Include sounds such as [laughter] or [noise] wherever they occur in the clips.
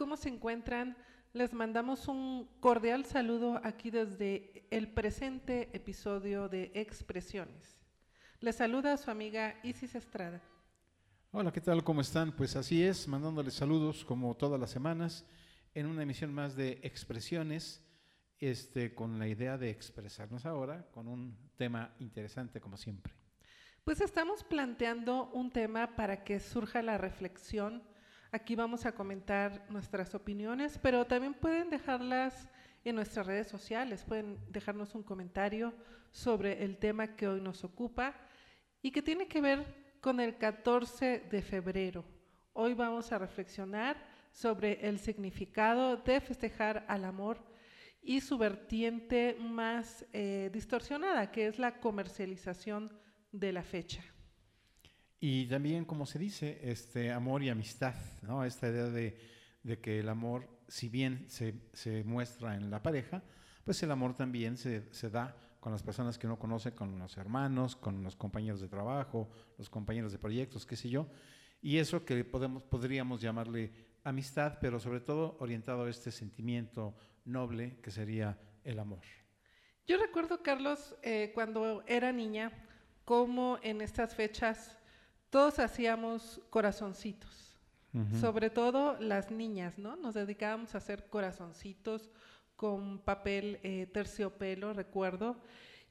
¿Cómo se encuentran? Les mandamos un cordial saludo aquí desde el presente episodio de Expresiones. Les saluda su amiga Isis Estrada. Hola, ¿qué tal? ¿Cómo están? Pues así es, mandándoles saludos como todas las semanas en una emisión más de Expresiones, este, con la idea de expresarnos ahora con un tema interesante como siempre. Pues estamos planteando un tema para que surja la reflexión. Aquí vamos a comentar nuestras opiniones, pero también pueden dejarlas en nuestras redes sociales, pueden dejarnos un comentario sobre el tema que hoy nos ocupa y que tiene que ver con el 14 de febrero. Hoy vamos a reflexionar sobre el significado de festejar al amor y su vertiente más eh, distorsionada, que es la comercialización de la fecha. Y también, como se dice, este amor y amistad, ¿no? Esta idea de, de que el amor, si bien se, se, muestra en la pareja, pues el amor también se, se, da con las personas que uno conoce, con los hermanos, con los compañeros de trabajo, los compañeros de proyectos, qué sé yo. Y eso que podemos, podríamos llamarle amistad, pero sobre todo orientado a este sentimiento noble que sería el amor. Yo recuerdo, Carlos, eh, cuando era niña, cómo en estas fechas todos hacíamos corazoncitos, uh -huh. sobre todo las niñas, ¿no? Nos dedicábamos a hacer corazoncitos con papel eh, terciopelo, recuerdo,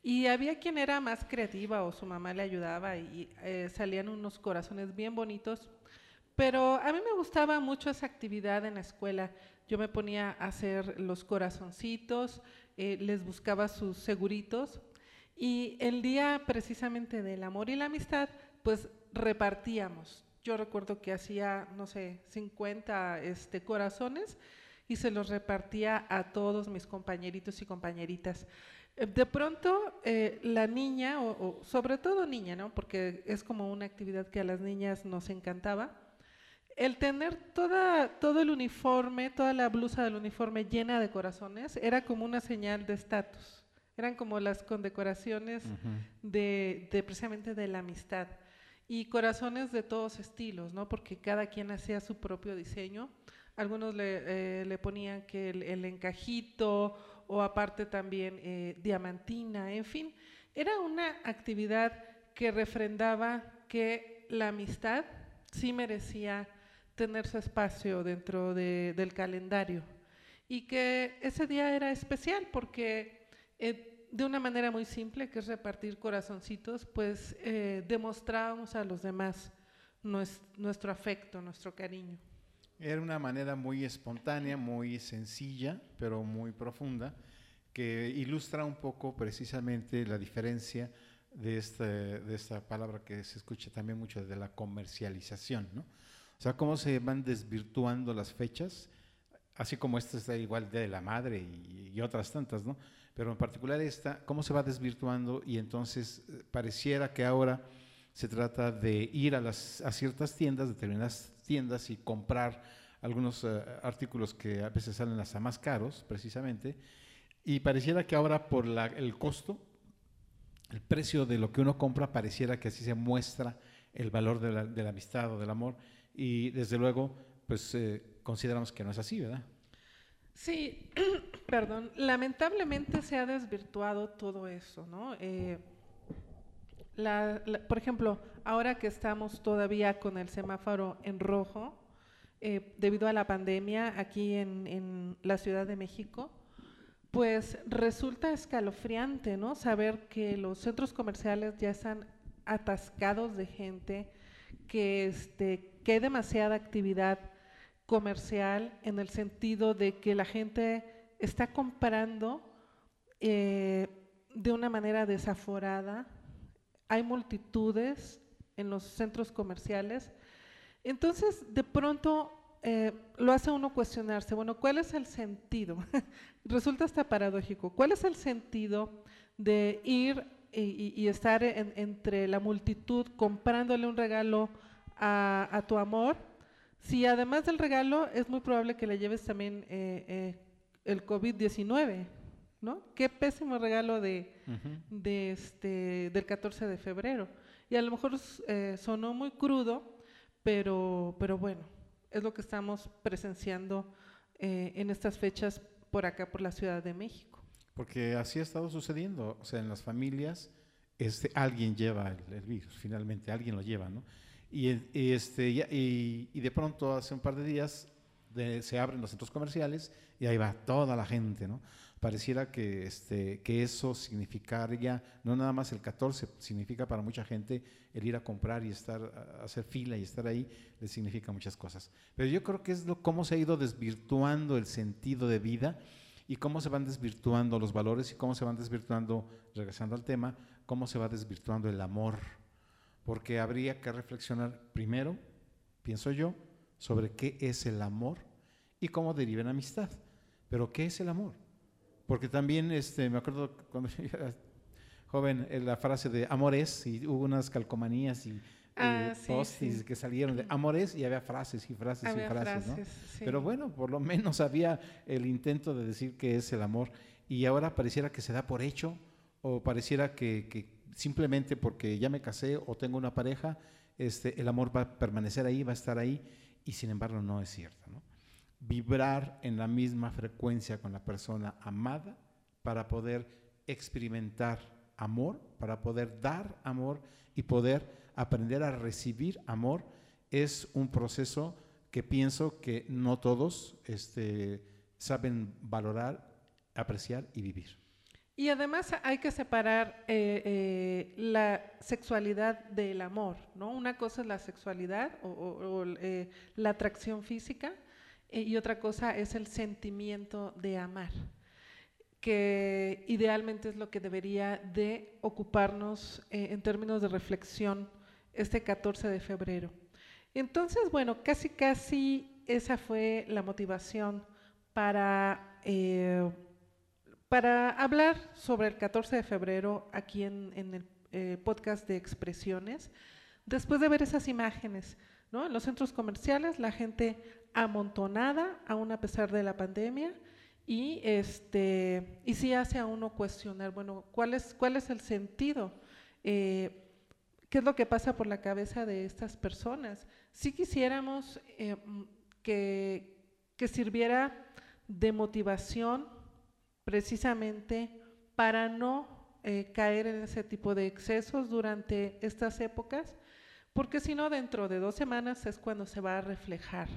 y había quien era más creativa o su mamá le ayudaba y eh, salían unos corazones bien bonitos. Pero a mí me gustaba mucho esa actividad en la escuela. Yo me ponía a hacer los corazoncitos, eh, les buscaba sus seguritos y el día precisamente del amor y la amistad, pues repartíamos. Yo recuerdo que hacía, no sé, 50 este, corazones y se los repartía a todos mis compañeritos y compañeritas. De pronto, eh, la niña, o, o, sobre todo niña, ¿no? Porque es como una actividad que a las niñas nos encantaba, el tener toda, todo el uniforme, toda la blusa del uniforme llena de corazones, era como una señal de estatus. Eran como las condecoraciones uh -huh. de, de, precisamente de la amistad. Y corazones de todos estilos, ¿no? Porque cada quien hacía su propio diseño. Algunos le, eh, ponían que el, encajito o aparte también eh, diamantina, en fin. Era una actividad que refrendaba que la amistad sí merecía tener su espacio dentro de, del calendario y que ese día era especial porque eh, de una manera muy simple, que es repartir corazoncitos, pues eh, demostrábamos a los demás nuestro, afecto, nuestro cariño. Era una manera muy espontánea, muy sencilla, pero muy profunda, que ilustra un poco precisamente la diferencia de esta, de esta palabra que se escucha también mucho de la comercialización, ¿no? O sea, cómo se van desvirtuando las fechas, así como esta está igual de la madre y, otras tantas, ¿no? Pero en particular esta, cómo se va desvirtuando y entonces eh, pareciera que ahora se trata de ir a, las, a ciertas tiendas, determinadas tiendas y comprar algunos uh, artículos que a veces salen hasta más caros, precisamente, y pareciera que ahora por la, el costo, el precio de lo que uno compra, pareciera que así se muestra el valor de la, de la amistad o del amor. Y desde luego, pues eh, consideramos que no es así, ¿verdad? Sí, [clears throat] perdón, lamentablemente se ha desvirtuado todo eso, ¿no? Eh, la, por ejemplo, ahora que estamos todavía con el semáforo en rojo, eh, debido a la pandemia aquí en, en, la Ciudad de México, pues resulta escalofriante, ¿no? Saber que los centros comerciales ya están atascados de gente, que, este, que hay demasiada actividad comercial en el sentido de que la gente está comprando eh, de una manera desaforada. Hay multitudes en los centros comerciales Entonces, de pronto eh, lo hace uno cuestionarse, bueno, ¿cuál es el sentido? [laughs] Resulta hasta paradójico. ¿Cuál es el sentido de ir y, estar entre la multitud comprándole un regalo a, tu amor? Si además del regalo es muy probable que le lleves también eh, el COVID-19, ¿no? Qué pésimo regalo de, de este, del 14 de febrero. Y a lo mejor sonó muy crudo, pero, pero bueno, es lo que estamos presenciando eh, en estas fechas por acá, por la Ciudad de México. Porque así ha estado sucediendo, o sea, en las familias este, alguien lleva el, virus, finalmente alguien lo lleva, ¿no? Y, este, y, y, de pronto hace un par de días se abren los centros comerciales y ahí va toda la gente, ¿no? pareciera que, este, que eso significaría, no nada más el 14, significa para mucha gente el ir a comprar y estar, hacer fila y estar ahí, le significa muchas cosas. Pero yo creo que es lo, cómo se ha ido desvirtuando el sentido de vida y cómo se van desvirtuando los valores y cómo se van desvirtuando, regresando al tema, cómo se va desvirtuando el amor. Porque habría que reflexionar primero, pienso yo, sobre qué es el amor y cómo deriva en amistad. Pero ¿qué es el amor? Porque también este, me acuerdo cuando [laughs] yo era joven, eh, la frase de amores, y hubo unas calcomanías y ah, postis que salieron de amores y había frases y frases y frases, ¿no? Pero bueno, por lo menos [laughs] había el intento de decir que es el amor y ahora pareciera que se da por hecho o pareciera que, que simplemente porque ya me casé o tengo una pareja, este, el amor va a permanecer ahí, va a estar ahí y sin embargo no es cierto, vibrar en la misma frecuencia con la persona amada para poder experimentar amor, para poder dar amor y poder aprender a recibir amor, es un proceso que pienso que no todos este, saben valorar, apreciar y vivir. Y además hay que separar eh, eh, la sexualidad del amor, ¿no? Una cosa es la sexualidad o, eh, la atracción física y otra cosa es el sentimiento de amar, que idealmente es lo que debería de ocuparnos en términos de reflexión este 14 de febrero. Entonces, bueno, casi casi esa fue la motivación para, para hablar sobre el 14 de febrero aquí en, en el podcast de expresiones, después de ver esas imágenes. ¿no? En los centros comerciales la gente amontonada, aún a pesar de la pandemia, y, este, y sí hace a uno cuestionar, bueno, ¿cuál es, cuál es el sentido? Eh, ¿Qué es lo que pasa por la cabeza de estas personas? Si quisiéramos eh, que, que sirviera de motivación precisamente para no eh, caer en ese tipo de excesos durante estas épocas, porque si no, dentro de dos semanas es cuando se va a reflejar,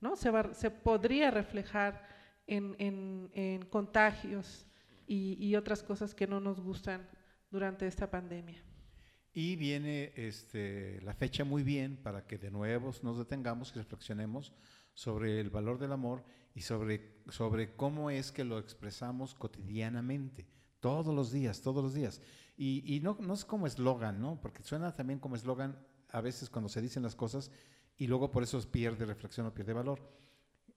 ¿no? Se, va, se podría reflejar en, en, contagios y, y, otras cosas que no nos gustan durante esta pandemia. Y viene este, la fecha muy bien para que de nuevo nos detengamos y reflexionemos sobre el valor del amor y sobre, sobre cómo es que lo expresamos cotidianamente, todos los días, todos los días. Y, no es como eslogan, ¿no? Porque suena también como eslogan a veces cuando se dicen las cosas y luego por eso pierde reflexión o pierde valor.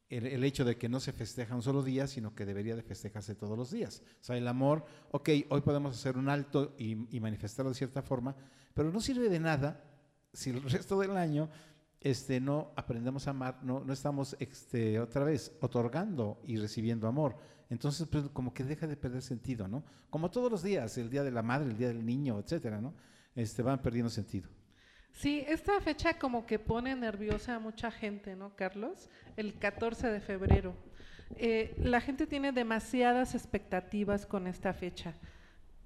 El, hecho de que no se festeja un solo día, sino que debería de festejarse todos los días. O sea, el amor, ok, hoy podemos hacer un alto y, manifestarlo de cierta forma, pero no sirve de nada si el [laughs] resto del año este, no aprendemos a amar, no, no estamos este, otra vez otorgando y recibiendo amor. Entonces, pues, como que deja de perder sentido, ¿no? Como todos los días, el día de la madre, el día del niño, etcétera, ¿no? Este, van perdiendo sentido. Sí, esta fecha como que pone nerviosa a mucha gente, ¿no, Carlos? El 14 de febrero. Eh, la gente tiene demasiadas expectativas con esta fecha.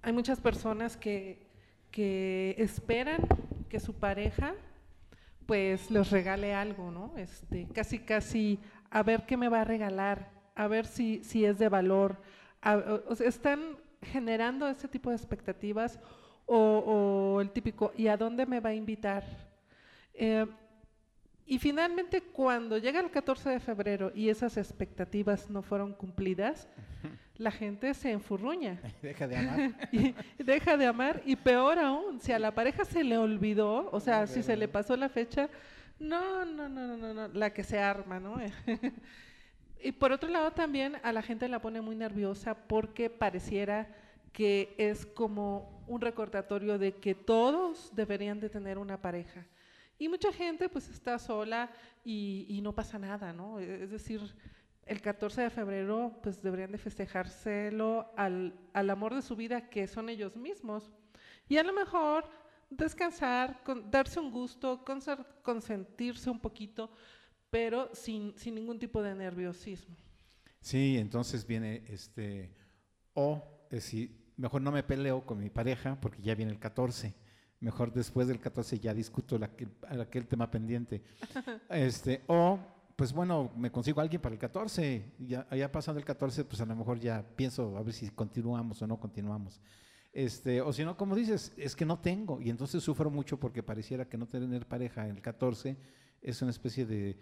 Hay muchas personas que, que esperan que su pareja pues les regale algo, ¿no? Este, casi, casi a ver qué me va a regalar, a ver si, si es de valor. están generando ese tipo de expectativas o, el típico, ¿y a dónde me va a invitar? Eh, y finalmente, cuando llega el 14 de febrero y esas expectativas no fueron cumplidas, la gente se enfurruña. [laughs] Deja de amar. [laughs] y deja de amar. Y peor aún, si a la pareja se le olvidó, o sea, si se le pasó la fecha, No, no, no, no, no, la que se arma, ¿no? [laughs] y por otro lado también a la gente la pone muy nerviosa porque pareciera que es como un recordatorio de que todos deberían de tener una pareja. Y mucha gente pues está sola y, y no pasa nada, ¿no? Es decir, el 14 de febrero pues deberían de festejárselo al, al amor de su vida que son ellos mismos. Y a lo mejor descansar, darse un gusto, consentirse un poquito, pero sin, sin ningún tipo de nerviosismo. Sí, entonces viene este, o es mejor no me peleo con mi pareja porque ya viene el 14. Mejor después del 14 ya discuto la, aquel tema pendiente. [laughs] Este, o, pues bueno, me consigo a alguien para el 14. Ya, ya pasando el 14, pues a lo mejor ya pienso a ver si continuamos o no continuamos. Este, o si no, como dices, es que no tengo. Y entonces sufro mucho porque pareciera que no tener pareja en el 14 es una especie de,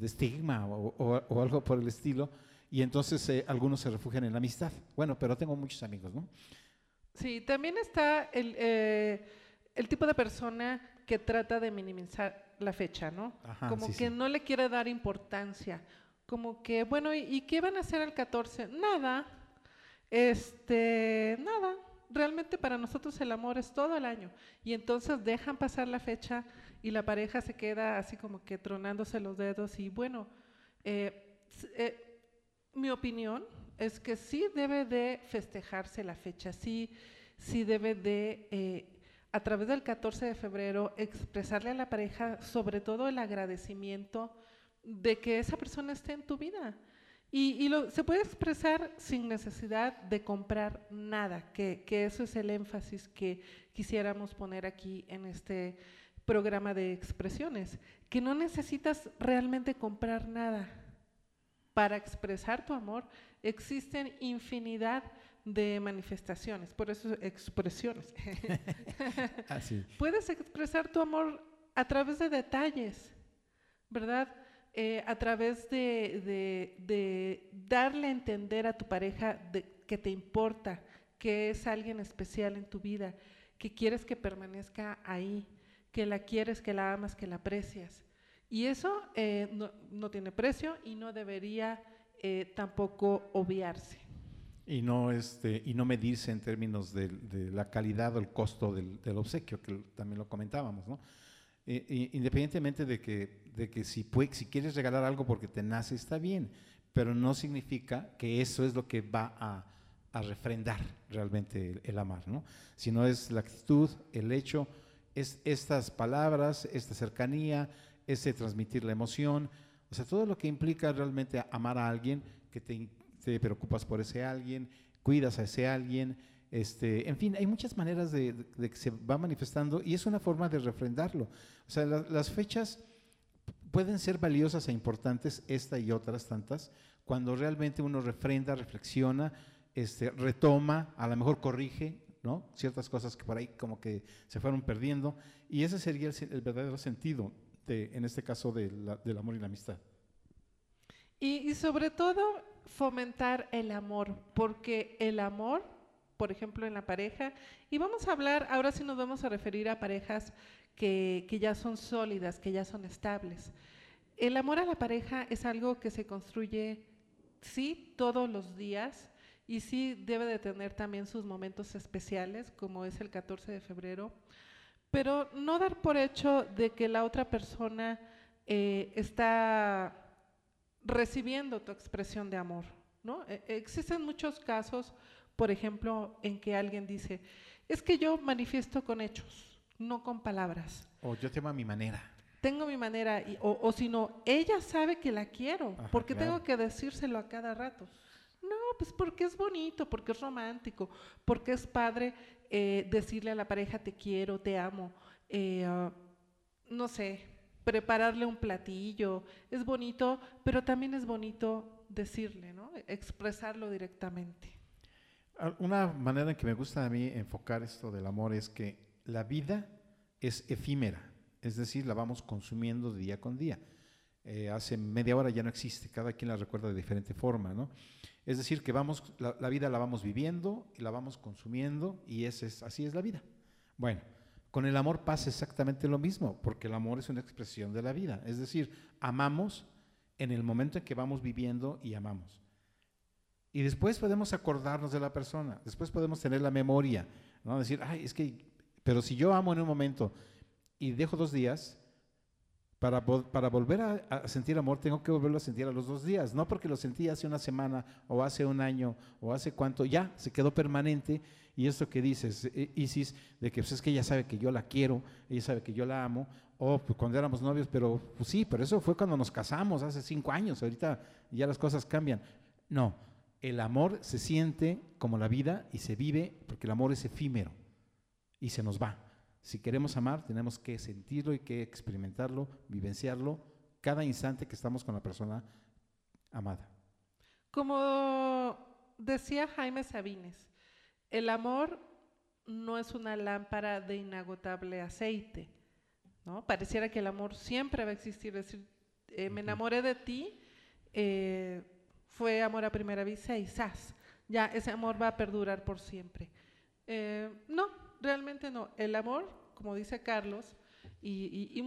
estigma o, algo por el estilo. Y entonces eh, algunos se refugian en la amistad. Bueno, pero tengo muchos amigos, ¿no? Sí, también está el, eh, el tipo de persona que trata de minimizar la fecha, ¿no? como que no le quiere dar importancia. Como que, bueno, ¿y, ¿y qué van a hacer el 14? Nada. Este, nada realmente para nosotros el amor es todo el año. Y entonces dejan pasar la fecha y la pareja se queda así como que tronándose los dedos. Y bueno, eh, eh, mi opinión es que sí debe de festejarse la fecha, sí, sí debe de, eh, a través del 14 de febrero, expresarle a la pareja sobre todo el agradecimiento de que esa persona esté en tu vida. Y, se puede expresar sin necesidad de comprar nada, que, que, eso es el énfasis que quisiéramos poner aquí en este programa de expresiones, que no necesitas realmente comprar nada. Para expresar tu amor existen infinidad de manifestaciones, por eso expresiones. [laughs] Así. Puedes expresar tu amor a través de detalles, ¿verdad? Eh, a través de, darle a entender a tu pareja que te importa, que es alguien especial en tu vida, que quieres que permanezca ahí, que la quieres, que la amas, que la aprecias. Y eso eh, no, tiene precio y no debería eh, tampoco obviarse. Y no, este, y no medirse en términos de, la calidad o el costo del, del, obsequio, que también lo comentábamos, ¿no? independientemente de que, de que si, si quieres regalar algo porque te nace, está bien, pero no significa que eso es lo que va a, a refrendar realmente el, amar, ¿no? Sino es la actitud, el hecho, es estas palabras, esta cercanía, ese transmitir la emoción, o sea, todo lo que implica realmente amar a alguien, que te, te preocupas por ese alguien, cuidas a ese alguien, este, en fin, hay muchas maneras de, que se va manifestando y es una forma de refrendarlo. O sea, las fechas pueden ser valiosas e importantes, esta y otras tantas, cuando realmente uno refrenda, reflexiona, este, retoma, a lo mejor corrige, ¿no? Ciertas cosas que por ahí como que se fueron perdiendo. Y ese sería el, verdadero sentido, de, en este caso, del amor y la amistad. y sobre todo, fomentar el amor, porque el amor por ejemplo, en la pareja. Y vamos a hablar, ahora sí nos vamos a referir a parejas que, ya son sólidas, que ya son estables. El amor a la pareja es algo que se construye, sí, todos los días y sí debe de tener también sus momentos especiales, como es el 14 de febrero, pero no dar por hecho de que la otra persona eh, está recibiendo tu expresión de amor. ¿no? E, existen muchos casos por ejemplo, en que alguien dice, es que yo manifiesto con hechos, no con palabras. O yo tengo mi manera. Tengo mi manera, o, si no, ella sabe que la quiero, porque tengo que decírselo a cada rato. Pues porque es bonito, porque es romántico, porque es padre eh, decirle a la pareja te quiero, te amo, eh, ah, no sé, prepararle un platillo, es bonito, pero también es bonito decirle, ¿no? Expresarlo directamente. Una manera en que me gusta a mí enfocar esto del amor es que la vida es efímera, es decir, la vamos consumiendo día con día. Eh, hace media hora ya no existe, cada quien la recuerda de diferente forma, ¿no? Es decir, que vamos, la, vida la vamos viviendo y la vamos consumiendo y es, así es la vida. Bueno, Con el amor pasa exactamente lo mismo, porque el amor es una expresión de la vida. Es decir, amamos en el momento en que vamos viviendo y amamos. Y después podemos acordarnos de la persona, después podemos tener la memoria, ¿no? Decir, ay, es que, pero si yo amo en un momento y dejo dos días, para, volver a, sentir amor tengo que volverlo a sentir a los dos días, no porque lo sentí hace una semana o hace un año o hace cuánto, ya se quedó permanente y esto que dices, eh, Isis, de que pues, es que ella sabe que yo la quiero, ella sabe que yo la amo, o pues, cuando éramos novios, pero pues, sí, pero eso fue cuando nos casamos, hace cinco años, ahorita ya las cosas cambian. No, el amor se siente como la vida y se vive porque el amor es efímero y se nos va. Si queremos amar, tenemos que sentirlo y que experimentarlo, vivenciarlo cada instante que estamos con la persona amada. Como decía Jaime Sabines, el amor no es una lámpara de inagotable aceite, ¿no? Pareciera que el amor siempre va a existir, es decir, eh, me enamoré de ti, eh, fue amor a primera vista y ¡zas! Ya, ese amor va a perdurar por siempre. Eh, no, realmente no. El amor, como dice Carlos, y,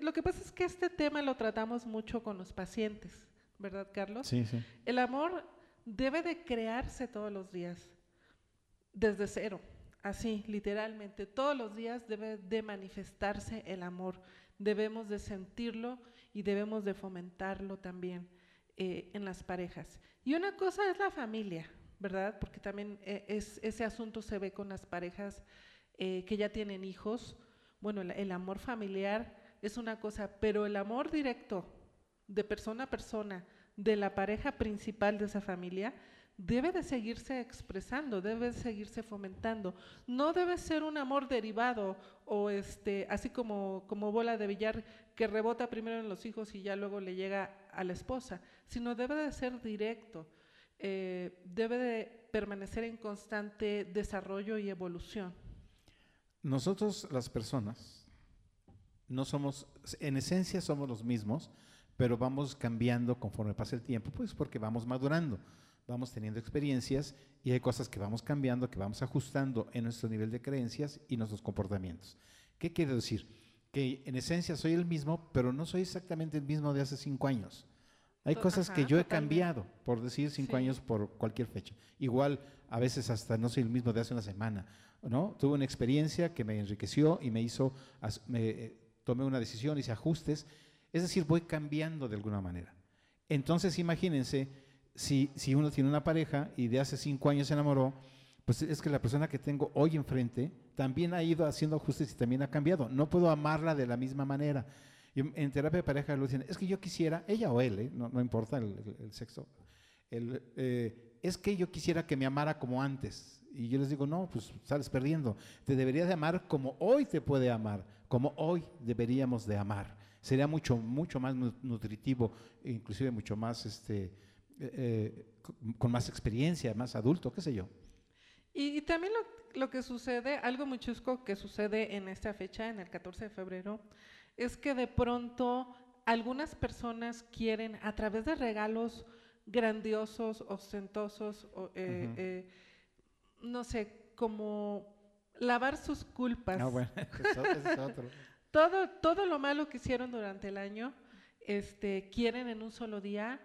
lo que pasa es que este tema lo tratamos mucho con los pacientes, ¿verdad, Carlos? Sí, sí. El amor debe de crearse todos los días desde cero, así, literalmente. Todos los días debe de manifestarse el amor. Debemos de sentirlo y debemos de fomentarlo también eh, en las parejas. Y una cosa es la familia, ¿verdad? Porque también eh, es, ese asunto se ve con las parejas eh, que ya tienen hijos. Bueno, el amor familiar es una cosa, pero el amor directo de persona a persona, de la pareja principal de esa familia, debe de seguirse expresando, debe de seguirse fomentando. No debe ser un amor derivado o este, así como, como bola de billar que rebota primero en los hijos y ya luego le llega a la esposa, sino debe de ser directo, eh, debe de permanecer en constante desarrollo y evolución. Nosotros las personas no somos, en esencia somos los mismos, pero vamos cambiando conforme pasa el tiempo, pues porque vamos madurando vamos teniendo experiencias y hay cosas que vamos cambiando, que vamos ajustando en nuestro nivel de creencias y nuestros comportamientos. ¿Qué quiere decir? Que en esencia soy el mismo, pero no soy exactamente el mismo de hace cinco años. Hay cosas que yo he cambiado, por decir cinco años por cualquier fecha. Igual, a veces hasta no soy el mismo de hace una semana. ¿no? Tuve una experiencia que me enriqueció y me hizo, me, eh, tomé una decisión, hice ajustes. Es decir, voy cambiando de alguna manera. Entonces, imagínense si, si uno tiene una pareja y de hace cinco años se enamoró, pues es que la persona que tengo hoy enfrente también ha ido haciendo ajustes y también ha cambiado. No puedo amarla de la misma manera. En terapia de pareja lo dicen, es que yo quisiera, ella o él, ¿eh? no, no, importa el, sexo, el, eh, es que yo quisiera que me amara como antes. Y yo les digo, no, pues sales perdiendo. Te deberías de amar como hoy te puede amar, como hoy deberíamos de amar. Sería mucho, mucho más nutritivo, inclusive mucho más este, eh, con más experiencia, más adulto, qué sé yo. Y, también lo, lo, que sucede, algo muy chusco que sucede en esta fecha, en el 14 de febrero, es que de pronto algunas personas quieren, a través de regalos grandiosos, ostentosos, eh, eh, no sé, como lavar sus culpas. No, bueno, [laughs] es otro. todo, todo lo malo que hicieron durante el año, este, quieren en un solo día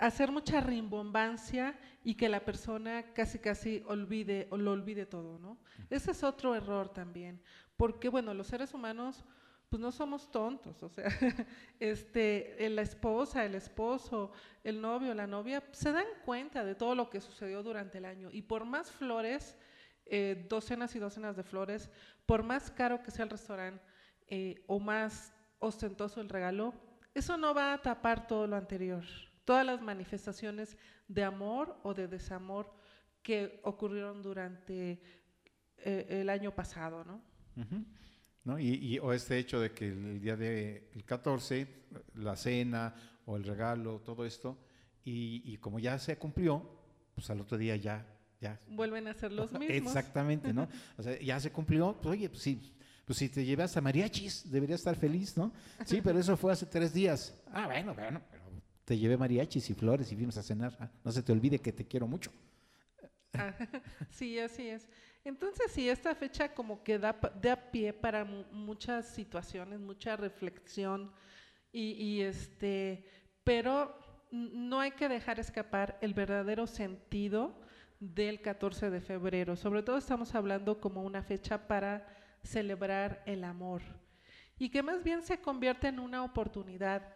hacer mucha rimbombancia y que la persona casi casi olvide o lo olvide todo, ¿no? Ese es otro error también, porque bueno, los seres humanos pues no somos tontos, o sea, [laughs] este, la esposa, el esposo, el novio, la novia, se dan cuenta de todo lo que sucedió durante el año. Y por más flores, eh, docenas y docenas de flores, por más caro que sea el restaurante eh, o más ostentoso el regalo, eso no va a tapar todo lo anterior. Todas las manifestaciones de amor o de desamor que ocurrieron durante eh, el año pasado, ¿no? ¿No? Y, o este hecho de que el, día del 14, la cena o el regalo, todo esto, y, como ya se cumplió, pues al otro día ya... ya Vuelven a ser los mismos. Exactamente, ¿no? [laughs] O sea, ya se cumplió, pues oye, pues sí, pues si te llevas a mariachis, debería estar feliz, ¿no? Sí, pero eso fue hace tres días. Ah, bueno, bueno, te llevé mariachis y flores y vimos a cenar. Ah, no se te olvide que te quiero mucho. Ah, [laughs] sí, así es. Entonces, sí, esta fecha como que da, da pie para muchas situaciones, mucha reflexión, y, y, este, pero no hay que dejar escapar el verdadero sentido del 14 de febrero. Sobre todo estamos hablando como una fecha para celebrar el amor y que más bien se convierte en una oportunidad,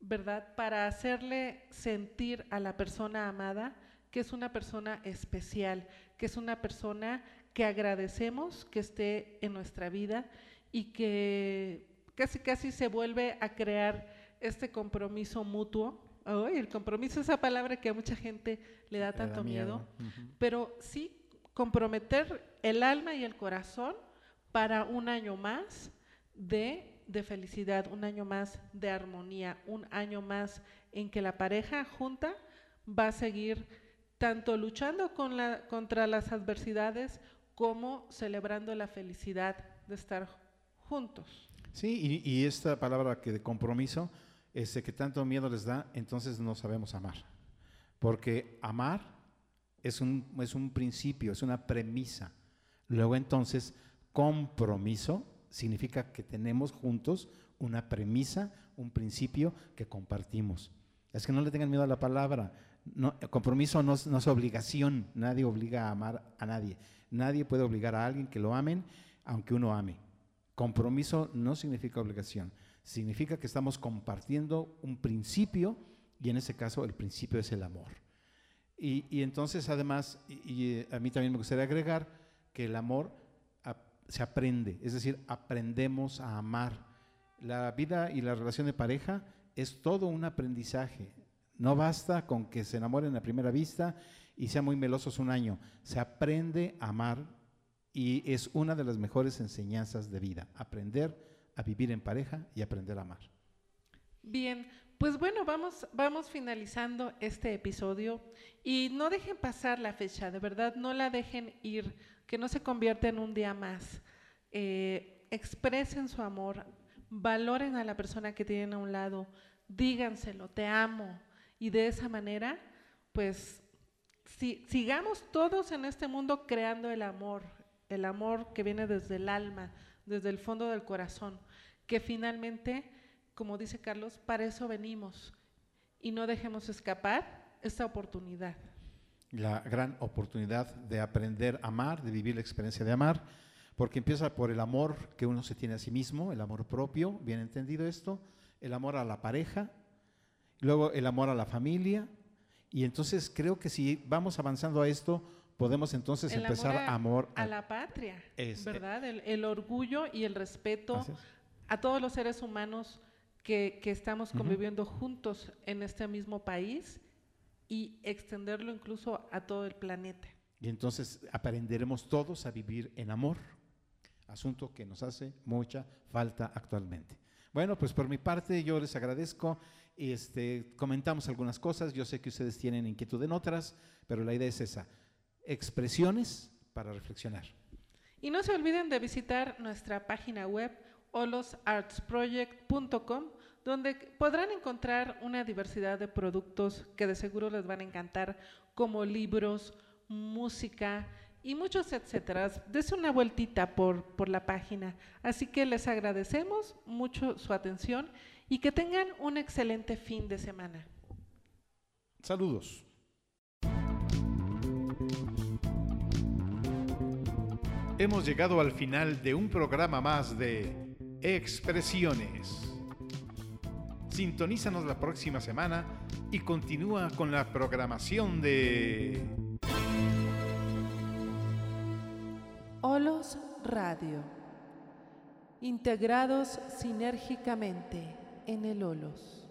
¿verdad? Para hacerle sentir a la persona amada que es una persona especial, que es una persona que agradecemos que esté en nuestra vida y que casi casi se vuelve a crear este compromiso mutuo. el compromiso es esa palabra que a mucha gente le da tanto miedo, pero sí comprometer el alma y el corazón para un año más de, de, felicidad, un año más de armonía, un año más en que la pareja junta va a seguir tanto luchando contra las adversidades como celebrando la felicidad de estar juntos. Sí, y, y esta palabra que de compromiso, ese que tanto miedo les da, entonces no sabemos amar. Porque amar es un, es un principio, es una premisa. Luego entonces, compromiso significa que tenemos juntos una premisa, un principio que compartimos. Es que no le tengan miedo a la palabra. No, compromiso no, es obligación. Nadie obliga a amar a nadie. Nadie puede obligar a alguien que lo amen, aunque uno ame. Compromiso no significa obligación. Significa que estamos compartiendo un principio y en ese caso el principio es el amor. Y, entonces además, y a mí también me gustaría agregar que el amor se aprende, es decir, aprendemos a amar. La vida y la relación de pareja es todo un aprendizaje. No basta con que se enamoren a primera vista y sean muy melosos un año. Se aprende a amar y es una de las mejores enseñanzas de vida, aprender a vivir en pareja y aprender a amar. Bien, pues bueno, vamos, vamos finalizando este episodio y no dejen pasar la fecha, de verdad, no la dejen ir que no se convierta en un día más. Eh, expresen su amor, valoren a la persona que tienen a un lado, díganselo, te amo. Y de esa manera, pues, si, sigamos todos en este mundo creando el amor, el amor que viene desde el alma, desde el fondo del corazón, que finalmente, como dice Carlos, para eso venimos. Y no dejemos escapar esta oportunidad la gran oportunidad de aprender a amar, de vivir la experiencia de amar, porque empieza por el amor que uno se tiene a sí mismo, el amor propio, bien entendido esto, el amor a la pareja, luego el amor a la familia, y entonces creo que si vamos avanzando a esto, podemos entonces empezar a, amor a, la patria, ¿verdad? El, orgullo y el respeto a todos los seres humanos que, estamos conviviendo juntos en este mismo país y extenderlo incluso a todo el planeta. Y entonces aprenderemos todos a vivir en amor, asunto que nos hace mucha falta actualmente. Bueno, pues por mi parte yo les agradezco. Este, comentamos algunas cosas, yo sé que ustedes tienen inquietud en otras, pero la idea es esa, expresiones para reflexionar. Y no se olviden de visitar nuestra página web olosartsproject.com donde podrán encontrar una diversidad de productos que de seguro les van a encantar, como libros, música y muchos etcétera. Dese una vueltita por, por la página. Así que les agradecemos mucho su atención y que tengan un excelente fin de semana. Saludos. Hemos llegado al final de un programa más de Expresiones. Sintonízanos la próxima semana y continúa con la programación de Olos Radio. Integrados sinérgicamente en el Olos.